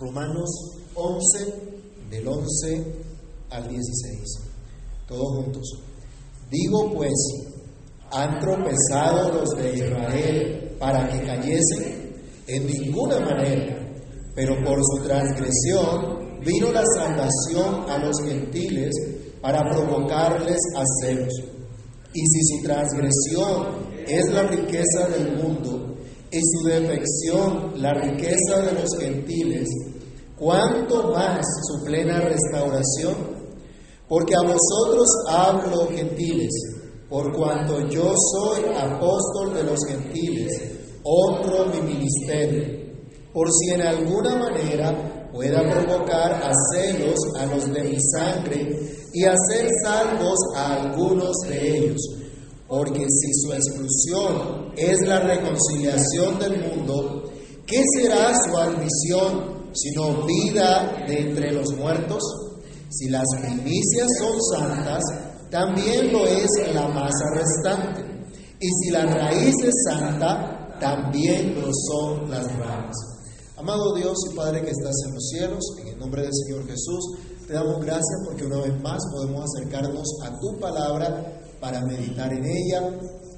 Romanos 11, del 11 al 16. Todos juntos. Digo pues, ¿han tropezado los de Israel para que cayesen? En ninguna manera, pero por su transgresión vino la salvación a los gentiles para provocarles a celos. Y si su transgresión es la riqueza del mundo y su defección la riqueza de los gentiles, ¿cuánto más su plena restauración? Porque a vosotros hablo, gentiles, por cuanto yo soy apóstol de los gentiles, honro mi ministerio, por si en alguna manera pueda provocar a celos a los de mi sangre y hacer salvos a algunos de ellos. Porque si su exclusión es la reconciliación del mundo, ¿qué será su admisión sino vida de entre los muertos? Si las primicias son santas, también lo es la masa restante. Y si la raíz es santa, también lo son las ramas. Amado Dios y Padre que estás en los cielos, en el nombre del Señor Jesús, te damos gracias porque una vez más podemos acercarnos a tu palabra para meditar en ella,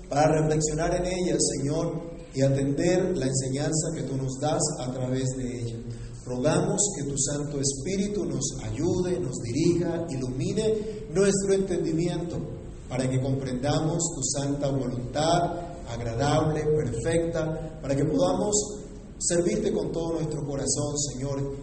para reflexionar en ella, Señor, y atender la enseñanza que tú nos das a través de ella. Rogamos que tu Santo Espíritu nos ayude, nos dirija, ilumine nuestro entendimiento para que comprendamos tu santa voluntad, agradable, perfecta, para que podamos servirte con todo nuestro corazón, Señor.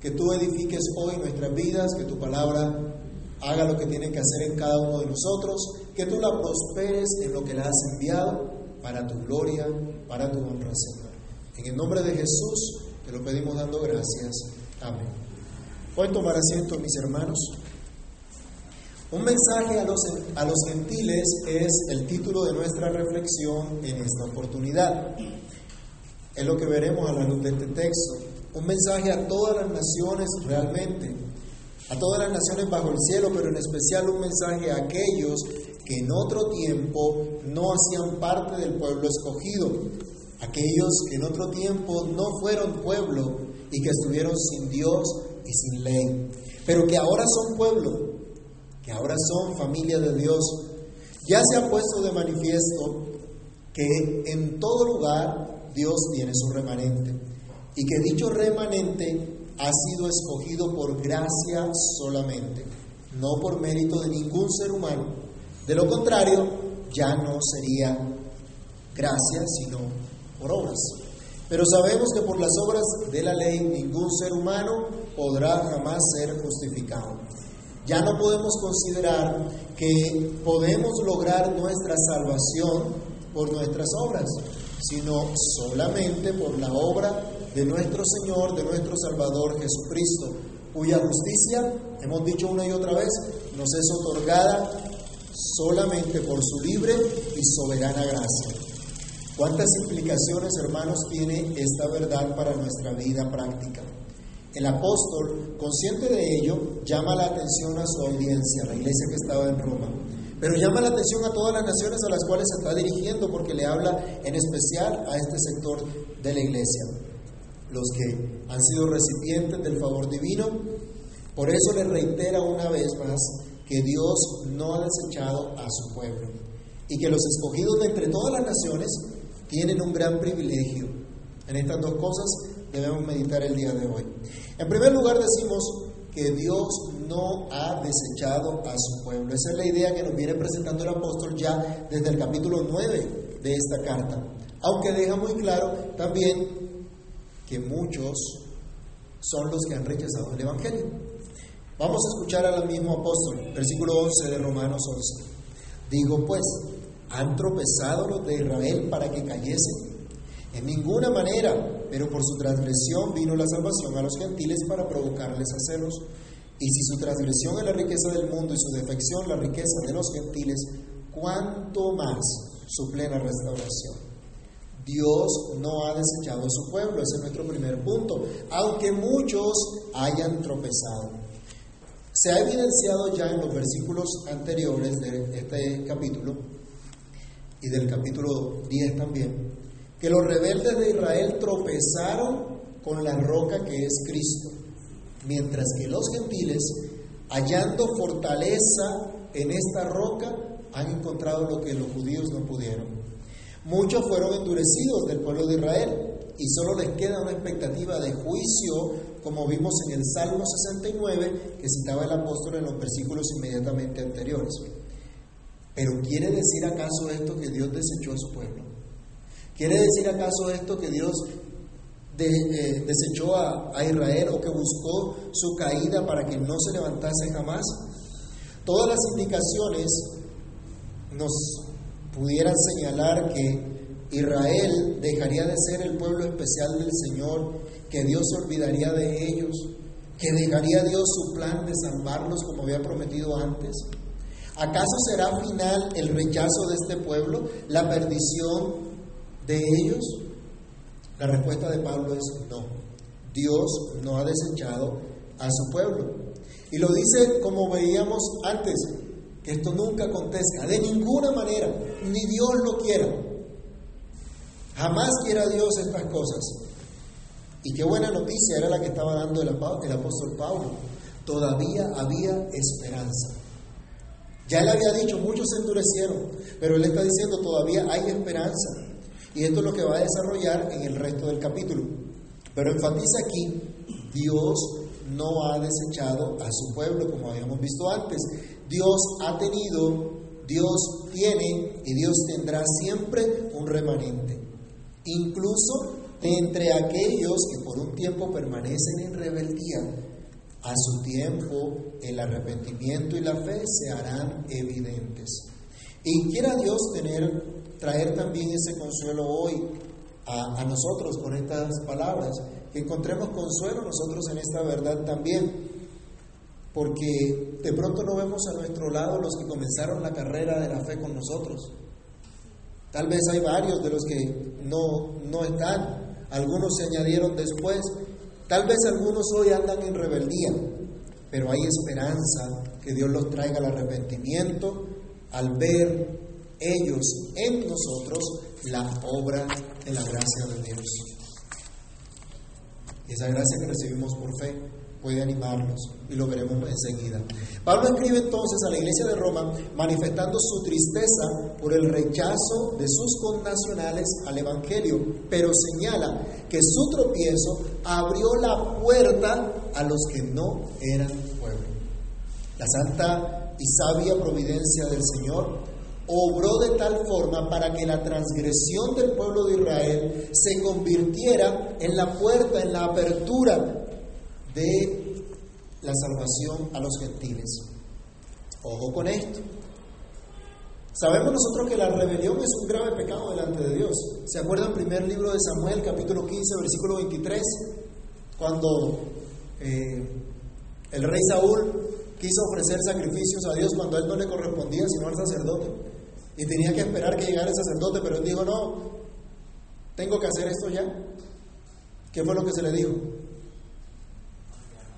Que tú edifiques hoy nuestras vidas, que tu palabra haga lo que tiene que hacer en cada uno de nosotros, que tú la prosperes en lo que la has enviado para tu gloria, para tu honra, Señor. En el nombre de Jesús te lo pedimos dando gracias. Amén. Pueden tomar asiento, mis hermanos. Un mensaje a los, a los gentiles es el título de nuestra reflexión en esta oportunidad. Es lo que veremos a la luz de este texto. Un mensaje a todas las naciones realmente, a todas las naciones bajo el cielo, pero en especial un mensaje a aquellos que en otro tiempo no hacían parte del pueblo escogido, aquellos que en otro tiempo no fueron pueblo y que estuvieron sin Dios y sin ley, pero que ahora son pueblo, que ahora son familia de Dios. Ya se ha puesto de manifiesto que en todo lugar Dios tiene su remanente y que dicho remanente ha sido escogido por gracia solamente, no por mérito de ningún ser humano. De lo contrario, ya no sería gracia, sino por obras. Pero sabemos que por las obras de la ley ningún ser humano podrá jamás ser justificado. Ya no podemos considerar que podemos lograr nuestra salvación por nuestras obras, sino solamente por la obra de nuestro Señor, de nuestro Salvador Jesucristo, cuya justicia, hemos dicho una y otra vez, nos es otorgada solamente por su libre y soberana gracia. ¿Cuántas implicaciones, hermanos, tiene esta verdad para nuestra vida práctica? El apóstol, consciente de ello, llama la atención a su audiencia, la iglesia que estaba en Roma. Pero llama la atención a todas las naciones a las cuales se está dirigiendo porque le habla en especial a este sector de la iglesia, los que han sido recipientes del favor divino. Por eso le reitera una vez más que Dios no ha desechado a su pueblo y que los escogidos de entre todas las naciones tienen un gran privilegio. En estas dos cosas debemos meditar el día de hoy. En primer lugar decimos que Dios no ha desechado a su pueblo. Esa es la idea que nos viene presentando el apóstol ya desde el capítulo 9 de esta carta. Aunque deja muy claro también que muchos son los que han rechazado el Evangelio. Vamos a escuchar al mismo apóstol, versículo 11 de Romanos 11. Digo pues, ¿han tropezado los de Israel para que cayesen? En ninguna manera, pero por su transgresión vino la salvación a los gentiles para provocarles a celos. Y si su transgresión es la riqueza del mundo y su defección la riqueza de los gentiles, ¿cuánto más su plena restauración? Dios no ha desechado a su pueblo, ese es nuestro primer punto, aunque muchos hayan tropezado. Se ha evidenciado ya en los versículos anteriores de este capítulo y del capítulo 10 también, que los rebeldes de Israel tropezaron con la roca que es Cristo, mientras que los gentiles, hallando fortaleza en esta roca, han encontrado lo que los judíos no pudieron. Muchos fueron endurecidos del pueblo de Israel y solo les queda una expectativa de juicio, como vimos en el Salmo 69 que citaba el apóstol en los versículos inmediatamente anteriores. Pero ¿quiere decir acaso esto que Dios desechó a su pueblo? ¿Quiere decir acaso esto que Dios eh, desechó a, a Israel o que buscó su caída para que no se levantase jamás? Todas las indicaciones nos pudieran señalar que Israel dejaría de ser el pueblo especial del Señor, que Dios olvidaría de ellos, que dejaría Dios su plan de salvarlos como había prometido antes. ¿Acaso será final el rechazo de este pueblo, la perdición de ellos? La respuesta de Pablo es no. Dios no ha desechado a su pueblo. Y lo dice como veíamos antes, esto nunca acontezca, de ninguna manera, ni Dios lo quiera. Jamás quiera Dios estas cosas. Y qué buena noticia era la que estaba dando el, apóstol Pablo. Todavía había esperanza. Ya él había dicho, muchos se endurecieron, pero él está diciendo, todavía hay esperanza. Y esto es lo que va a desarrollar en el resto del capítulo. Pero enfatiza aquí, Dios no ha desechado a su pueblo, como habíamos visto antes. Dios ha tenido, Dios tiene y Dios tendrá siempre un remanente incluso entre aquellos que por un tiempo permanecen en rebeldía, a su tiempo el arrepentimiento y la fe se harán evidentes. Y quiera Dios traer también ese consuelo hoy a, a nosotros con estas palabras, que encontremos consuelo nosotros en esta verdad también, porque de pronto no vemos a nuestro lado los que comenzaron la carrera de la fe con nosotros. Tal vez hay varios de los que no, no están, algunos se añadieron después, tal vez algunos hoy andan en rebeldía, pero hay esperanza que Dios los traiga al arrepentimiento al ver ellos en nosotros la obra de la gracia de Dios. Esa gracia que recibimos por fe puede animarnos y lo veremos enseguida. Pablo escribe entonces a la iglesia de Roma manifestando su tristeza por el rechazo de sus connacionales al Evangelio, pero señala que su tropiezo abrió la puerta a los que no eran pueblo. La santa y sabia providencia del Señor obró de tal forma para que la transgresión del pueblo de Israel se convirtiera en la puerta, en la apertura de la salvación a los gentiles. Ojo con esto. Sabemos nosotros que la rebelión es un grave pecado delante de Dios. ¿Se acuerdan primer libro de Samuel, capítulo 15, versículo 23? Cuando eh, el rey Saúl quiso ofrecer sacrificios a Dios cuando a él no le correspondía, sino al sacerdote. Y tenía que esperar que llegara el sacerdote, pero él dijo, no, tengo que hacer esto ya. ¿Qué fue lo que se le dijo?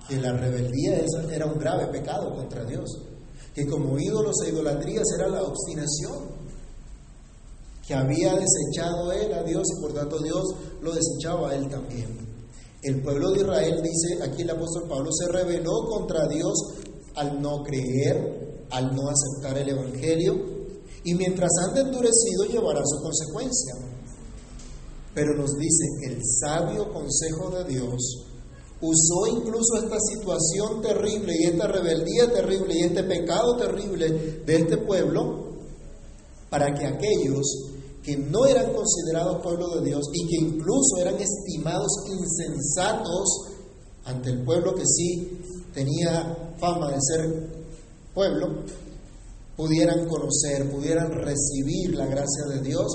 Que la rebeldía era un grave pecado contra Dios, que como ídolos e idolatrías era la obstinación, que había desechado él a Dios y por tanto Dios lo desechaba a él también. El pueblo de Israel, dice aquí el apóstol Pablo, se rebeló contra Dios al no creer, al no aceptar el Evangelio, y mientras anda endurecido llevará su consecuencia. Pero nos dice, el sabio consejo de Dios usó incluso esta situación terrible y esta rebeldía terrible y este pecado terrible de este pueblo para que aquellos que no eran considerados pueblo de Dios y que incluso eran estimados insensatos ante el pueblo que sí tenía fama de ser pueblo, pudieran conocer, pudieran recibir la gracia de Dios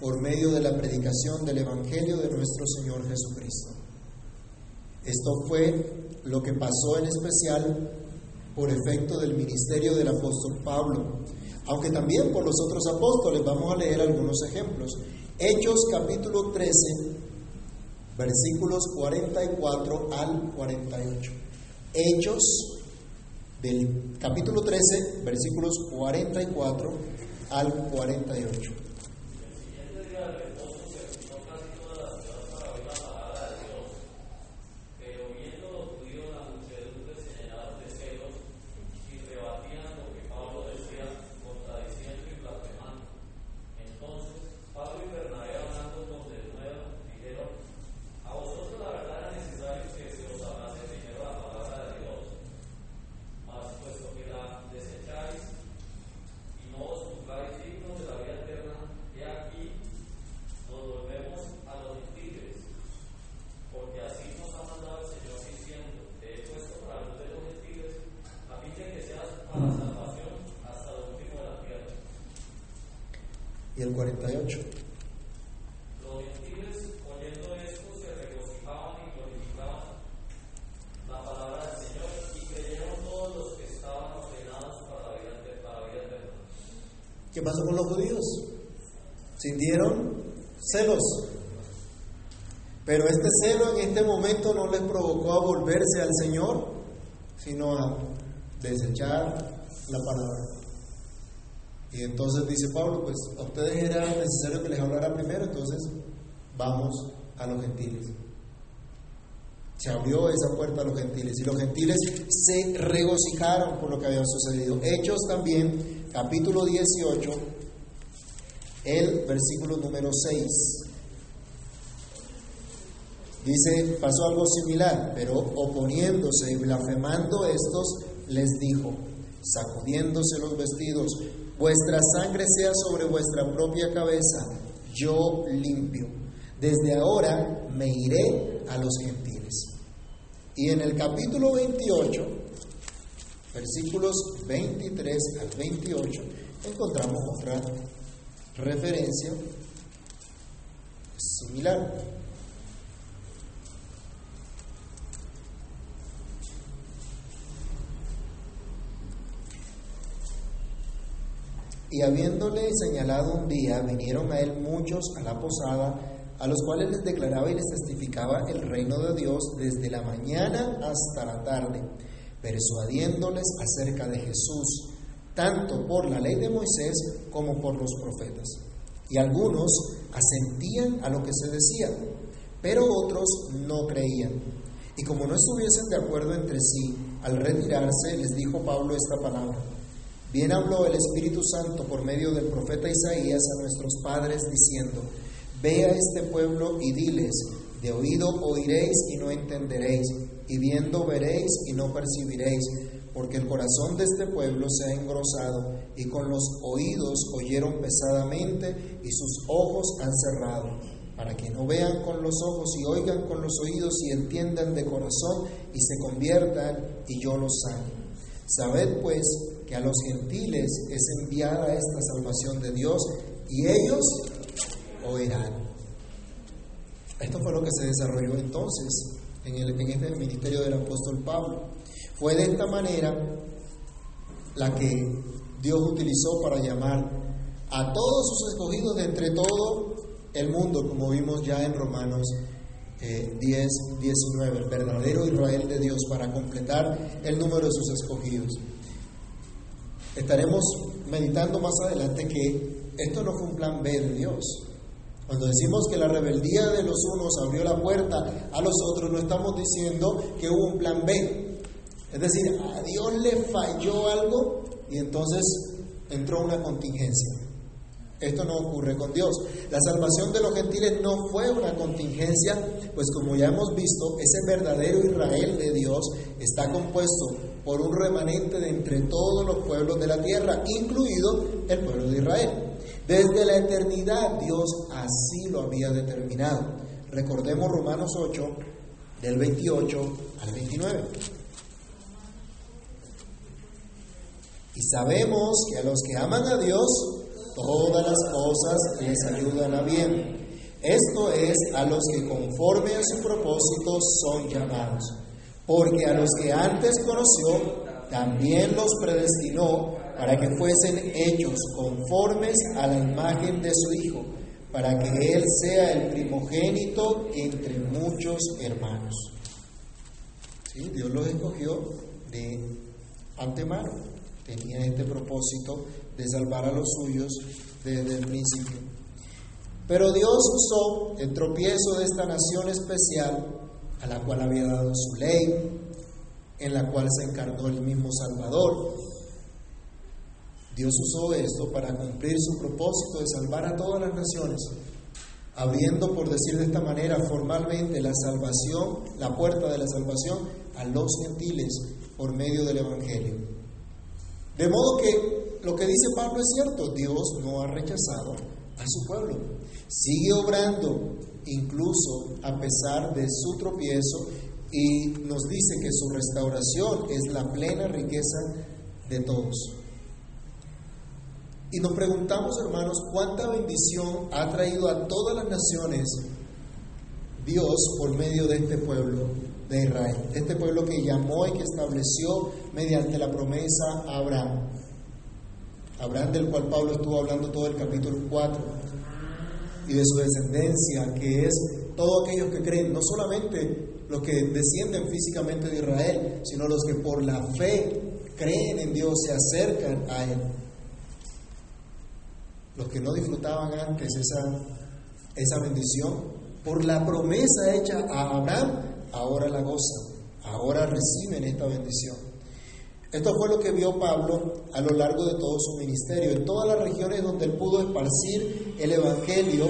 por medio de la predicación del Evangelio de nuestro Señor Jesucristo. Esto fue lo que pasó en especial por efecto del ministerio del apóstol Pablo, aunque también por los otros apóstoles. Vamos a leer algunos ejemplos. Hechos capítulo 13, versículos 44 al 48. Hechos del capítulo 13, versículos 44 al 48. Y el 48. Los gentiles, oyendo esto, se regocijaban y glorificaban la palabra del Señor y creyeron todos los que estaban ordenados para la vida, de- para la vida eterna. ¿Qué pasó con los judíos? Sintieron celos. Pero este celo en este momento no les provocó a volverse al Señor, sino a desechar la palabra. Y entonces dice Pablo, pues a ustedes era necesario que les hablara primero, entonces vamos a los gentiles. Se abrió esa puerta a los gentiles y los gentiles se regocijaron por lo que había sucedido. Hechos también, capítulo 18, el versículo número 6. Dice, pasó algo similar, pero oponiéndose y blasfemando estos, les dijo, sacudiéndose los vestidos, vuestra sangre sea sobre vuestra propia cabeza, yo limpio. Desde ahora me iré a los gentiles. Y en el capítulo 28, versículos 23 al 28, encontramos otra referencia similar. Y habiéndole señalado un día, vinieron a él muchos a la posada, a los cuales les declaraba y les testificaba el reino de Dios desde la mañana hasta la tarde, persuadiéndoles acerca de Jesús, tanto por la ley de Moisés como por los profetas. Y algunos asentían a lo que se decía, pero otros no creían. Y como no estuviesen de acuerdo entre sí, al retirarse les dijo Pablo esta palabra. Bien habló el Espíritu Santo por medio del profeta Isaías a nuestros padres diciendo, Ve a este pueblo y diles, de oído oiréis y no entenderéis, y viendo veréis y no percibiréis, porque el corazón de este pueblo se ha engrosado, y con los oídos oyeron pesadamente, y sus ojos han cerrado, para que no vean con los ojos y oigan con los oídos y entiendan de corazón y se conviertan, y yo los sane. Sabed pues que a los gentiles es enviada esta salvación de Dios y ellos oirán. Esto fue lo que se desarrolló entonces en, el, en este ministerio del apóstol Pablo. Fue de esta manera la que Dios utilizó para llamar a todos sus escogidos de entre todo el mundo, como vimos ya en Romanos eh, 10, 19, el verdadero Israel de Dios, para completar el número de sus escogidos. Estaremos meditando más adelante que esto no fue un plan B de Dios. Cuando decimos que la rebeldía de los unos abrió la puerta a los otros, no estamos diciendo que hubo un plan B. Es decir, a Dios le falló algo y entonces entró una contingencia. Esto no ocurre con Dios. La salvación de los gentiles no fue una contingencia, pues como ya hemos visto, ese verdadero Israel de Dios está compuesto por un remanente de entre todos los pueblos de la tierra, incluido el pueblo de Israel. Desde la eternidad Dios así lo había determinado. Recordemos Romanos 8, del 28 al 29. Y sabemos que a los que aman a Dios, todas las cosas les ayudan a bien. Esto es a los que conforme a su propósito son llamados. Porque a los que antes conoció, también los predestinó para que fuesen hechos conformes a la imagen de su Hijo, para que Él sea el primogénito entre muchos hermanos. Dios los escogió de antemano. Tenía este propósito de salvar a los suyos desde el principio. Pero Dios usó el tropiezo de esta nación especial, a la cual había dado su ley, en la cual se encarnó el mismo Salvador. Dios usó esto para cumplir su propósito de salvar a todas las naciones, abriendo, por decir de esta manera, formalmente la salvación, la puerta de la salvación a los gentiles por medio del Evangelio. De modo que lo que dice Pablo es cierto, Dios no ha rechazado a su pueblo. Sigue obrando incluso a pesar de su tropiezo y nos dice que su restauración es la plena riqueza de todos. Y nos preguntamos, hermanos, cuánta bendición ha traído a todas las naciones Dios por medio de este pueblo de Israel, este pueblo que llamó y que estableció mediante la promesa a Abraham. Abraham del cual Pablo estuvo hablando todo el capítulo 4 y de su descendencia, que es todos aquellos que creen, no solamente los que descienden físicamente de Israel, sino los que por la fe creen en Dios, se acercan a Él. Los que no disfrutaban antes esa, esa bendición, por la promesa hecha a Abraham, ahora la gozan, ahora reciben esta bendición. Esto fue lo que vio Pablo a lo largo de todo su ministerio. En todas las regiones donde él pudo esparcir el Evangelio,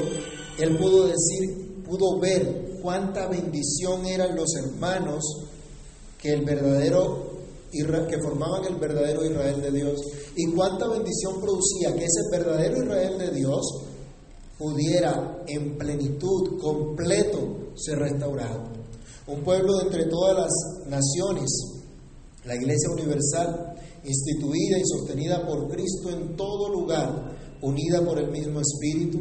él pudo decir, pudo ver cuánta bendición eran los hermanos que el verdadero que formaban el verdadero Israel de Dios y cuánta bendición producía que ese verdadero Israel de Dios pudiera en plenitud, completo, ser restaurado. Un pueblo entre todas las naciones, la Iglesia Universal, instituida y sostenida por Cristo en todo lugar, unida por el mismo Espíritu,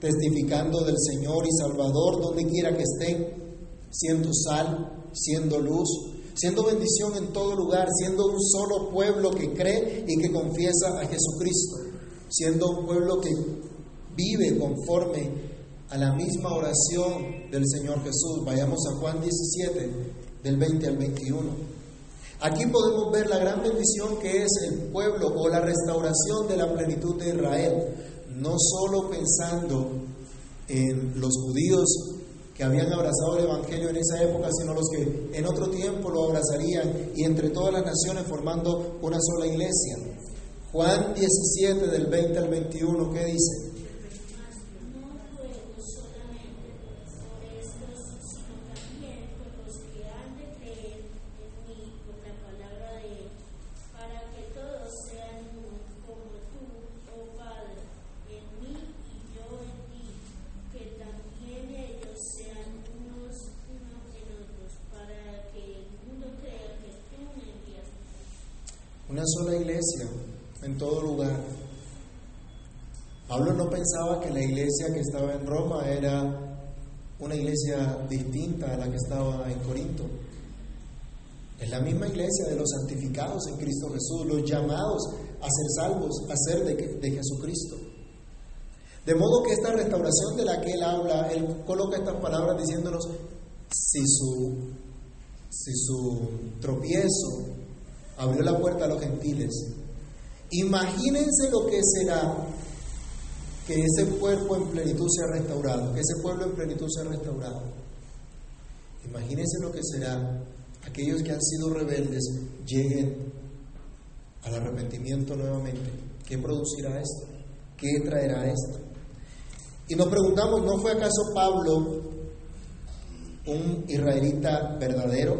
testificando del Señor y Salvador donde quiera que estén, siendo sal, siendo luz, siendo bendición en todo lugar, siendo un solo pueblo que cree y que confiesa a Jesucristo, siendo un pueblo que vive conforme a la misma oración del Señor Jesús. Vayamos a Juan 17, del 20 al 21. Aquí podemos ver la gran bendición que es el pueblo o la restauración de la plenitud de Israel, no solo pensando en los judíos que habían abrazado el Evangelio en esa época, sino los que en otro tiempo lo abrazarían y entre todas las naciones formando una sola iglesia. Juan 17 del 20 al 21, ¿qué dice? Iglesia que estaba en Roma era una iglesia distinta a la que estaba en Corinto. Es la misma iglesia de los santificados en Cristo Jesús, los llamados a ser salvos, a ser de, Jesucristo. De modo que esta restauración de la que él habla, él coloca estas palabras diciéndonos, si su, si su tropiezo abrió la puerta a los gentiles. Imagínense lo que será que ese cuerpo en plenitud sea restaurado, que ese pueblo en plenitud sea restaurado. Imagínense lo que será aquellos que han sido rebeldes lleguen al arrepentimiento nuevamente. ¿Qué producirá esto? ¿Qué traerá esto? Y nos preguntamos, ¿no fue acaso Pablo un israelita verdadero?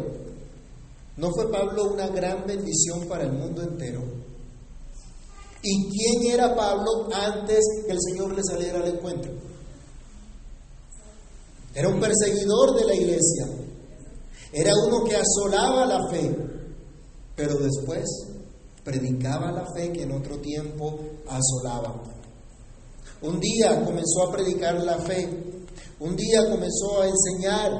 ¿No fue Pablo una gran bendición para el mundo entero? ¿Y quién era Pablo antes que el Señor le saliera al encuentro? Era un perseguidor de la iglesia. Era uno que asolaba la fe, pero después predicaba la fe que en otro tiempo asolaba. Un día comenzó a predicar la fe, un día comenzó a enseñar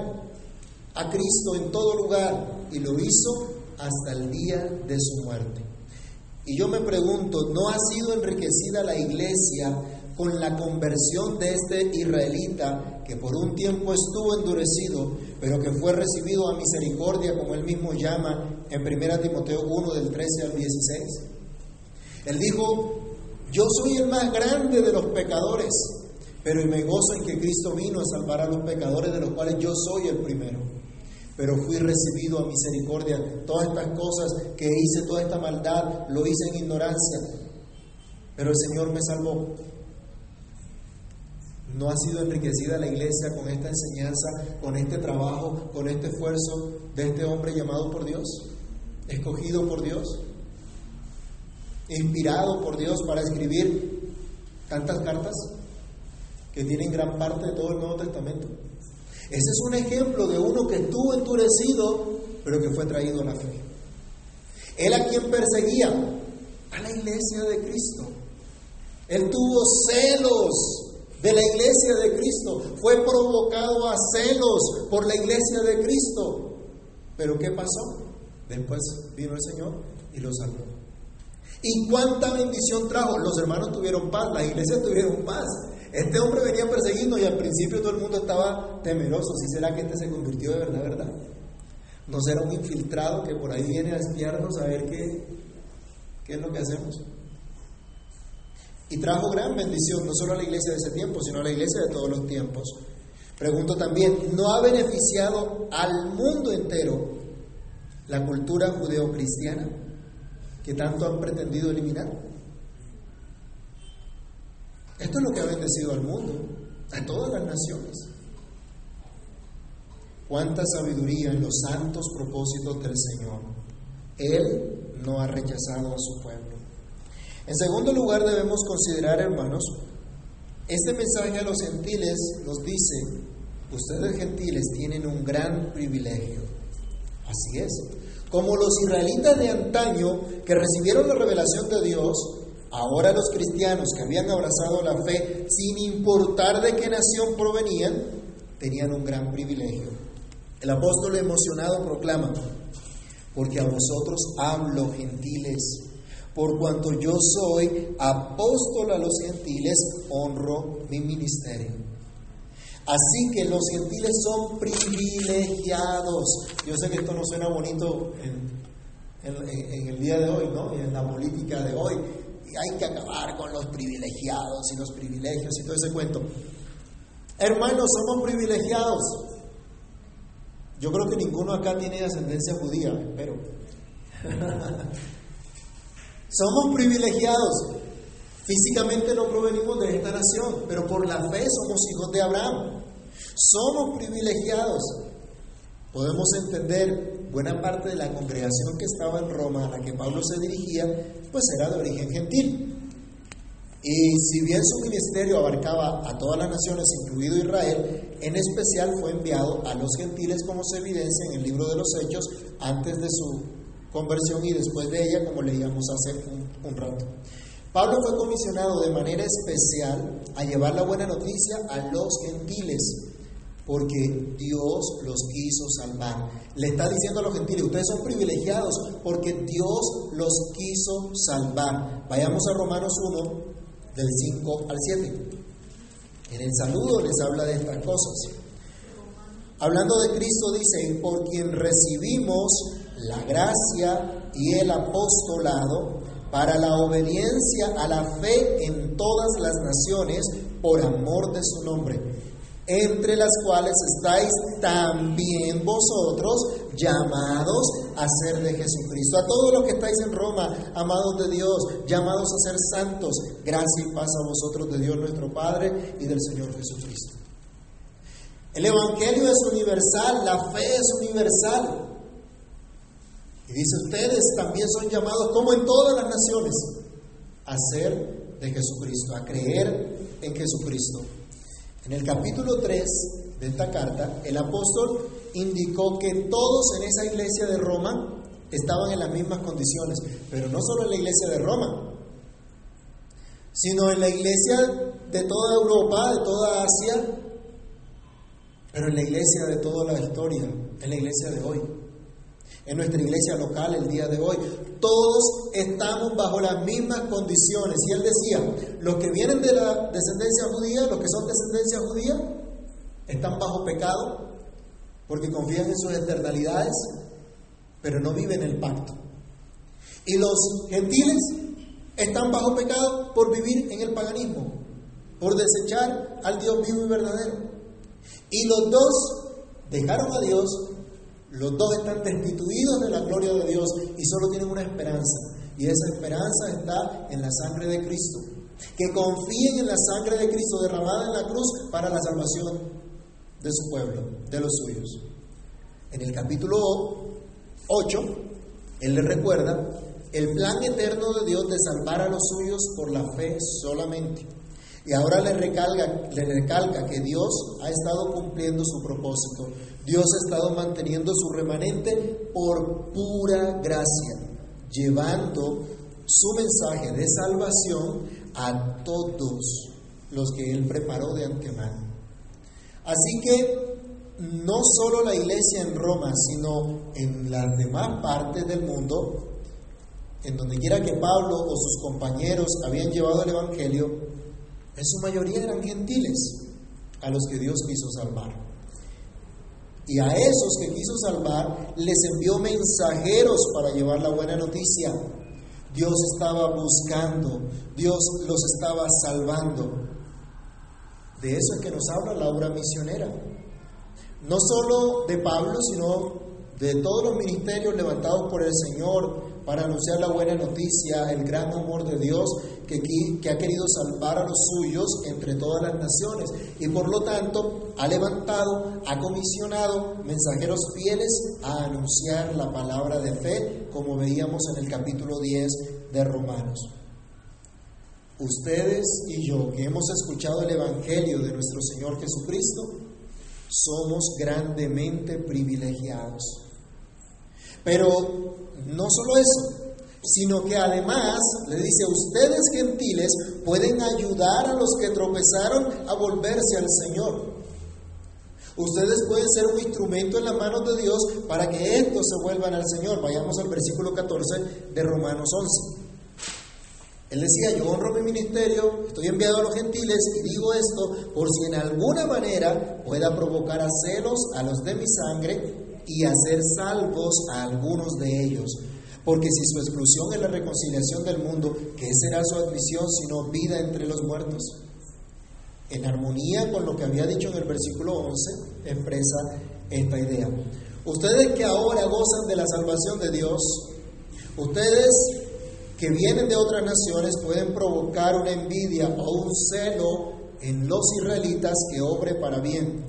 a Cristo en todo lugar y lo hizo hasta el día de su muerte. Y yo me pregunto, ¿no ha sido enriquecida la iglesia con la conversión de este israelita que por un tiempo estuvo endurecido, pero que fue recibido a misericordia, como él mismo llama en 1 Timoteo 1 del 13 al 16? Él dijo, yo soy el más grande de los pecadores, pero me gozo en que Cristo vino a salvar a los pecadores, de los cuales yo soy el primero pero fui recibido a misericordia. Todas estas cosas que hice, toda esta maldad, lo hice en ignorancia, pero el Señor me salvó. ¿No ha sido enriquecida la iglesia con esta enseñanza, con este trabajo, con este esfuerzo de este hombre llamado por Dios, escogido por Dios, inspirado por Dios para escribir tantas cartas que tienen gran parte de todo el Nuevo Testamento? Ese es un ejemplo de uno que estuvo endurecido, pero que fue traído a la fe. Él a quien perseguía, a la iglesia de Cristo. Él tuvo celos de la iglesia de Cristo. Fue provocado a celos por la iglesia de Cristo. Pero ¿qué pasó? Después vino el Señor y lo salvó. ¿Y cuánta bendición trajo? Los hermanos tuvieron paz, las iglesias tuvieron paz. Este hombre venía perseguido y al principio todo el mundo estaba temeroso. ¿Si será que este se convirtió de verdad, verdad? ¿No será un infiltrado que por ahí viene a espiarnos a ver qué, qué es lo que hacemos? Y trajo gran bendición, no solo a la iglesia de ese tiempo, sino a la iglesia de todos los tiempos. Pregunto también, ¿no ha beneficiado al mundo entero la cultura judeocristiana que tanto han pretendido eliminar? Esto es lo que ha bendecido al mundo, a todas las naciones. Cuánta sabiduría en los santos propósitos del Señor. Él no ha rechazado a su pueblo. En segundo lugar, debemos considerar, hermanos, este mensaje a los gentiles nos dice, ustedes gentiles tienen un gran privilegio. Así es. Como los israelitas de antaño que recibieron la revelación de Dios, ahora los cristianos que habían abrazado la fe sin importar de qué nación provenían, tenían un gran privilegio. El apóstol emocionado proclama, porque a vosotros hablo gentiles por cuanto yo soy apóstol a los gentiles, honro mi ministerio. Así que los gentiles son privilegiados. Yo sé que esto no suena bonito en, el día de hoy, ¿no? En la política de hoy. Y hay que acabar con los privilegiados y los privilegios y todo ese cuento. Hermanos, somos privilegiados. Yo creo que ninguno acá tiene ascendencia judía, pero Somos privilegiados. Físicamente no provenimos de esta nación, pero por la fe somos hijos de Abraham. Somos privilegiados. Podemos entender buena parte de la congregación que estaba en Roma a la que Pablo se dirigía, pues era de origen gentil. Y si bien su ministerio abarcaba a todas las naciones, incluido Israel, en especial fue enviado a los gentiles como se evidencia en el libro de los Hechos antes de su conversión y después de ella, como leíamos hace un, rato. Pablo fue comisionado de manera especial a llevar la buena noticia a los gentiles, porque Dios los quiso salvar. Le está diciendo a los gentiles, ustedes son privilegiados porque Dios los quiso salvar. Vayamos a Romanos 1, del 5 al 7. En el saludo les habla de estas cosas. Hablando de Cristo dice, por quien recibimos la gracia y el apostolado para la obediencia a la fe en todas las naciones por amor de su nombre, entre las cuales estáis también vosotros llamados a ser de Jesucristo. A todos los que estáis en Roma, amados de Dios, llamados a ser santos, gracia y paz a vosotros de Dios nuestro Padre y del Señor Jesucristo. El Evangelio es universal, la fe es universal. Y dice, ustedes también son llamados, como en todas las naciones, a ser de Jesucristo, a creer en Jesucristo. En el capítulo 3 de esta carta, el apóstol indicó que todos en esa iglesia de Roma estaban en las mismas condiciones, pero no solo en la iglesia de Roma, sino en la iglesia de toda Europa, de toda Asia, pero en la iglesia de toda la historia, en la iglesia de hoy en nuestra iglesia local el día de hoy. Todos estamos bajo las mismas condiciones. Y él decía, los que vienen de la descendencia judía, los que son descendencia judía, están bajo pecado porque confían en sus eternalidades, pero no viven el pacto. Y los gentiles están bajo pecado por vivir en el paganismo, por desechar al Dios vivo y verdadero. Y los dos dejaron a Dios los dos están destituidos de la gloria de Dios y solo tienen una esperanza. Y esa esperanza está en la sangre de Cristo. Que confíen en la sangre de Cristo derramada en la cruz para la salvación de su pueblo, de los suyos. En el capítulo 8, Él le recuerda el plan eterno de Dios de salvar a los suyos por la fe solamente. Y ahora le recalca, le recalca que Dios ha estado cumpliendo su propósito. Dios ha estado manteniendo su remanente por pura gracia, llevando su mensaje de salvación a todos los que Él preparó de antemano. Así que no solo la iglesia en Roma, sino en las demás partes del mundo, en donde quiera que Pablo o sus compañeros habían llevado el Evangelio, en su mayoría eran gentiles a los que Dios quiso salvar. Y a esos que quiso salvar les envió mensajeros para llevar la buena noticia. Dios estaba buscando, Dios los estaba salvando. De eso es que nos habla la obra misionera. No solo de Pablo, sino de todos los ministerios levantados por el Señor para anunciar la buena noticia, el gran amor de Dios que, ha querido salvar a los suyos entre todas las naciones. Y por lo tanto ha levantado, ha comisionado mensajeros fieles a anunciar la palabra de fe, como veíamos en el capítulo 10 de Romanos. Ustedes y yo, que hemos escuchado el Evangelio de nuestro Señor Jesucristo, somos grandemente privilegiados. Pero no solo eso, sino que además le dice, ustedes gentiles pueden ayudar a los que tropezaron a volverse al Señor. Ustedes pueden ser un instrumento en las manos de Dios para que estos se vuelvan al Señor. Vayamos al versículo 14 de Romanos 11. Él decía, yo honro mi ministerio, estoy enviado a los gentiles y digo esto por si en alguna manera pueda provocar a celos a los de mi sangre y hacer salvos a algunos de ellos. Porque si su exclusión es la reconciliación del mundo, ¿qué será su admisión sino vida entre los muertos? En armonía con lo que había dicho en el versículo 11, expresa esta idea. Ustedes que ahora gozan de la salvación de Dios, ustedes que vienen de otras naciones pueden provocar una envidia o un celo en los israelitas que obre para bien.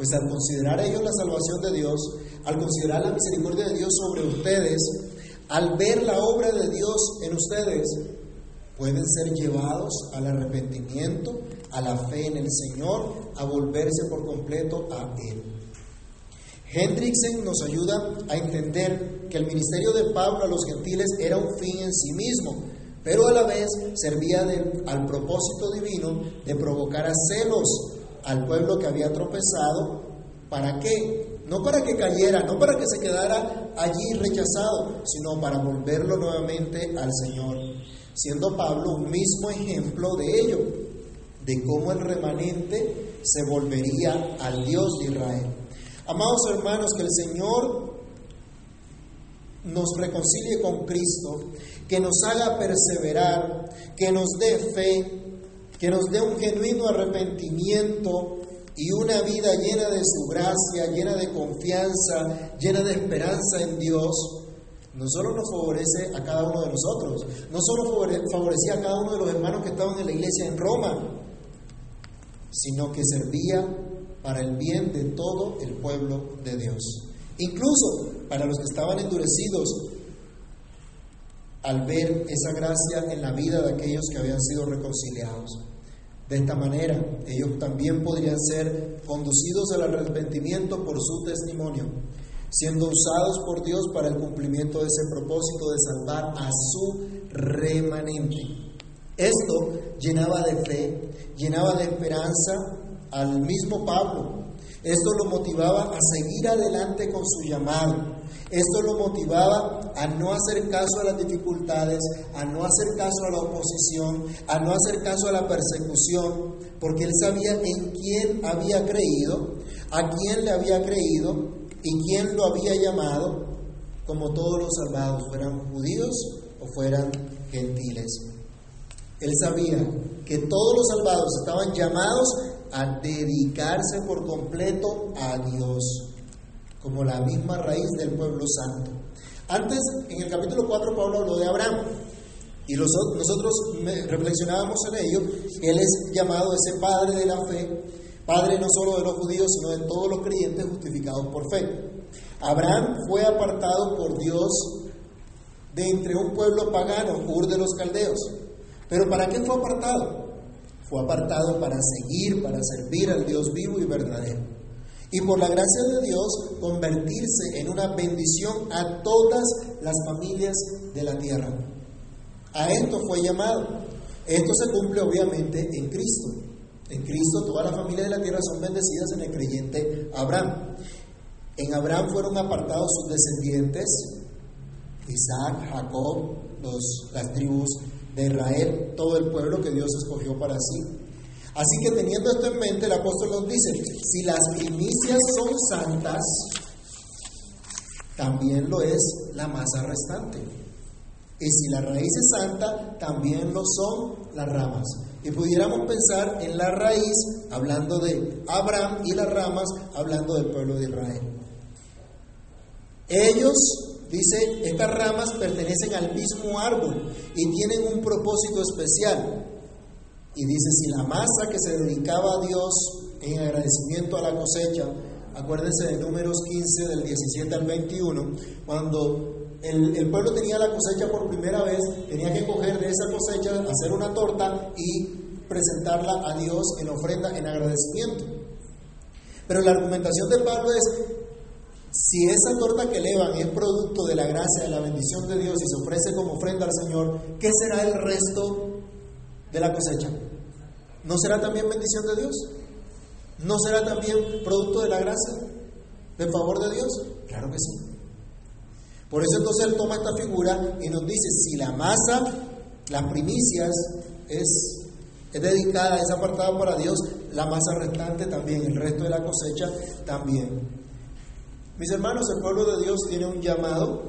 Pues al considerar ellos la salvación de Dios, al considerar la misericordia de Dios sobre ustedes, al ver la obra de Dios en ustedes, pueden ser llevados al arrepentimiento, a la fe en el Señor, a volverse por completo a Él. Hendrickson nos ayuda a entender que el ministerio de Pablo a los gentiles era un fin en sí mismo, pero a la vez servía al propósito divino de provocar a celos al pueblo que había tropezado. ¿Para qué? No para que cayera, no para que se quedara allí rechazado, sino para volverlo nuevamente al Señor, siendo Pablo un mismo ejemplo de ello, de cómo el remanente se volvería al Dios de Israel. Amados hermanos, que el Señor nos reconcilie con Cristo, que nos haga perseverar, que nos dé fe, que nos dé un genuino arrepentimiento y una vida llena de su gracia, llena de confianza, llena de esperanza en Dios, no solo nos favorece a cada uno de nosotros, no solo favorecía a cada uno de los hermanos que estaban en la iglesia en Roma, sino que servía para el bien de todo el pueblo de Dios. Incluso para los que estaban endurecidos al ver esa gracia en la vida de aquellos que habían sido reconciliados. De esta manera, ellos también podrían ser conducidos al arrepentimiento por su testimonio, siendo usados por Dios para el cumplimiento de ese propósito de salvar a su remanente. Esto llenaba de fe, llenaba de esperanza al mismo Pablo. Esto lo motivaba a seguir adelante con su llamado. Esto lo motivaba a no hacer caso a las dificultades, a no hacer caso a la oposición, a no hacer caso a la persecución, porque él sabía en quién había creído, a quién le había creído y quién lo había llamado, como todos los salvados, fueran judíos o fueran gentiles. Él sabía que todos los salvados estaban llamados a dedicarse por completo a Dios, como la misma raíz del pueblo santo. Antes, en el capítulo 4, Pablo habló de Abraham. Y nosotros reflexionábamos en ello. Él es llamado ese padre de la fe, padre no solo de los judíos, sino de todos los creyentes justificados por fe. Abraham fue apartado por Dios de entre un pueblo pagano, Ur de los Caldeos. Pero ¿para qué fue apartado? Fue apartado para seguir, para servir al Dios vivo y verdadero. Y por la gracia de Dios convertirse en una bendición a todas las familias de la tierra. A esto fue llamado. Esto se cumple obviamente en Cristo. En Cristo todas las familias de la tierra son bendecidas en el creyente Abraham. En Abraham fueron apartados sus descendientes, Isaac, Jacob, los, las tribus de Israel, todo el pueblo que Dios escogió para sí. Así que teniendo esto en mente, el apóstol nos dice, si las primicias son santas, también lo es la masa restante. Y si la raíz es santa, también lo son las ramas. Y pudiéramos pensar en la raíz hablando de Abraham y las ramas hablando del pueblo de Israel. Ellos, dice, estas ramas pertenecen al mismo árbol y tienen un propósito especial. Y dice, si la masa que se dedicaba a Dios en agradecimiento a la cosecha, acuérdense de números 15 del 17 al 21, cuando el, pueblo tenía la cosecha por primera vez, tenía que coger de esa cosecha, hacer una torta y presentarla a Dios en ofrenda, en agradecimiento. Pero la argumentación de Pablo es, si esa torta que elevan es producto de la gracia, de la bendición de Dios y se ofrece como ofrenda al Señor, ¿qué será el resto de la cosecha? ¿No será también bendición de Dios? ¿No será también producto de la gracia, del favor de Dios? Claro que sí. Por eso entonces él toma esta figura y nos dice, si la masa, las primicias, es, es dedicada, es apartada para Dios, la masa restante también, el resto de la cosecha también. Mis hermanos, el pueblo de Dios tiene un llamado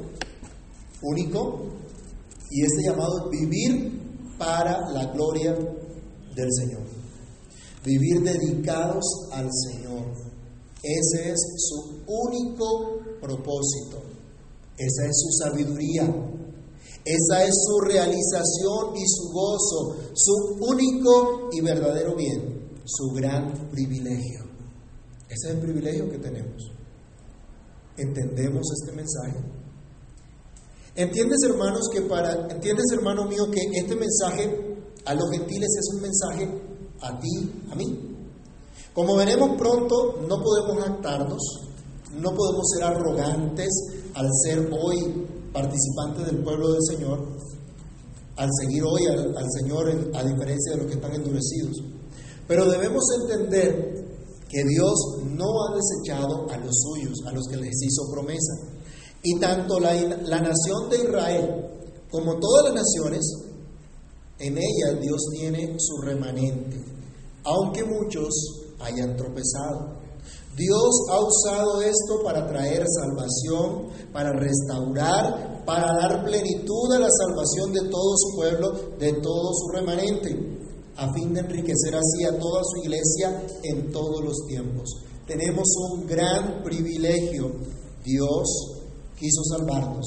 único y este llamado es vivir para la gloria del Señor. Vivir dedicados al Señor. Ese es su único propósito. Esa es su sabiduría. Esa es su realización y su gozo, su único y verdadero bien, su gran privilegio. Ese es el privilegio que tenemos. ¿Entendemos este mensaje? ¿Entiendes, hermanos, que para entiendes, hermano mío, que este mensaje a los gentiles es un mensaje a ti, a mí? Como veremos pronto, no podemos actarnos, no podemos ser arrogantes al ser hoy participantes del pueblo del Señor, al seguir hoy al, Señor a diferencia de los que están endurecidos. Pero debemos entender que Dios no ha desechado a los suyos, a los que les hizo promesa. Y tanto la, la nación de Israel como todas las naciones, en ella Dios tiene su remanente, aunque muchos hayan tropezado. Dios ha usado esto para traer salvación, para restaurar, para dar plenitud a la salvación de todo su pueblo, de todo su remanente, a fin de enriquecer así a toda su iglesia en todos los tiempos. Tenemos un gran privilegio. Dios quiso salvarnos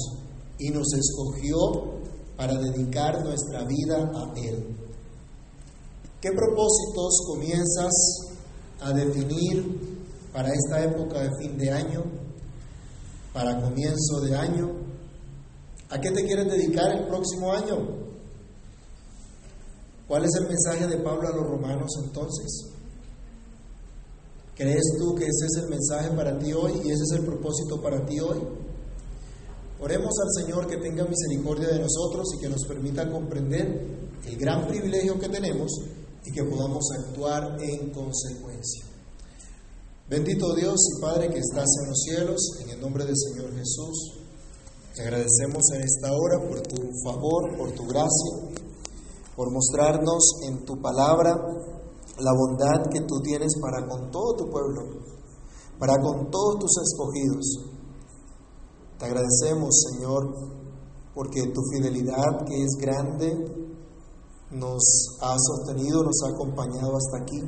y nos escogió para dedicar nuestra vida a Él. ¿Qué propósitos comienzas a definir para esta época de fin de año, para comienzo de año? ¿A qué te quieres dedicar el próximo año? ¿Cuál es el mensaje de Pablo a los romanos entonces? ¿Crees tú que ese es el mensaje para ti hoy y ese es el propósito para ti hoy? Oremos al Señor que tenga misericordia de nosotros y que nos permita comprender el gran privilegio que tenemos y que podamos actuar en consecuencia. Bendito Dios y Padre que estás en los cielos, en el nombre del Señor Jesús, te agradecemos en esta hora por tu favor, por tu gracia, por mostrarnos en tu palabra la bondad que tú tienes para con todo tu pueblo, para con todos tus escogidos. Te agradecemos, Señor, porque tu fidelidad, que es grande, nos ha sostenido, nos ha acompañado hasta aquí.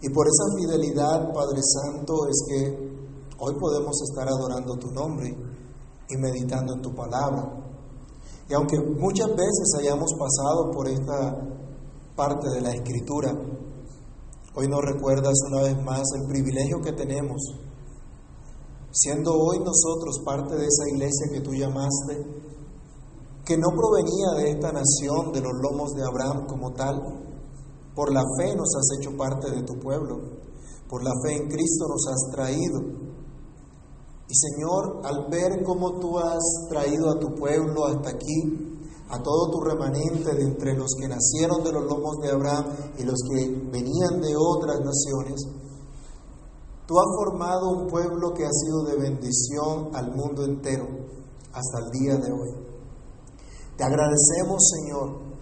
Y por esa fidelidad, Padre Santo, es que hoy podemos estar adorando tu nombre y meditando en tu palabra. Y aunque muchas veces hayamos pasado por esta parte de la escritura, hoy nos recuerdas una vez más el privilegio que tenemos, siendo hoy nosotros parte de esa iglesia que tú llamaste, que no provenía de esta nación, de los lomos de Abraham como tal, por la fe nos has hecho parte de tu pueblo. Por la fe en Cristo nos has traído. Y Señor, al ver cómo tú has traído a tu pueblo hasta aquí, a todo tu remanente de entre los que nacieron de los lomos de Abraham y los que venían de otras naciones. Tú has formado un pueblo que ha sido de bendición al mundo entero hasta el día de hoy. Te agradecemos, Señor,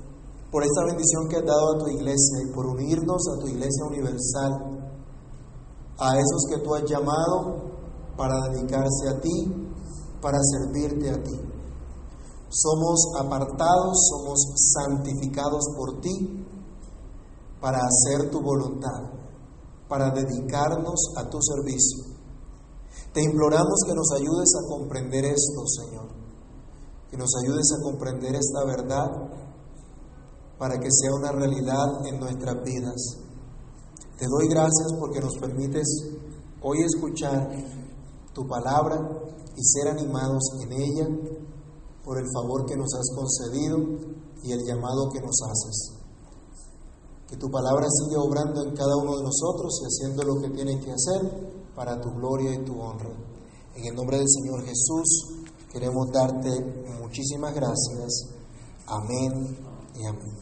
por esta bendición que has dado a tu iglesia y por unirnos a tu iglesia universal, a esos que tú has llamado para dedicarse a ti, para servirte a ti. Somos apartados, somos santificados por ti para hacer tu voluntad, para dedicarnos a tu servicio. Te imploramos que nos ayudes a comprender esto, Señor, que nos ayudes a comprender esta verdad para que sea una realidad en nuestras vidas. Te doy gracias porque nos permites hoy escuchar tu palabra y ser animados en ella por el favor que nos has concedido y el llamado que nos haces. Que tu palabra siga obrando en cada uno de nosotros y haciendo lo que tiene que hacer para tu gloria y tu honra. En el nombre del Señor Jesús queremos darte muchísimas gracias. Amén y amén.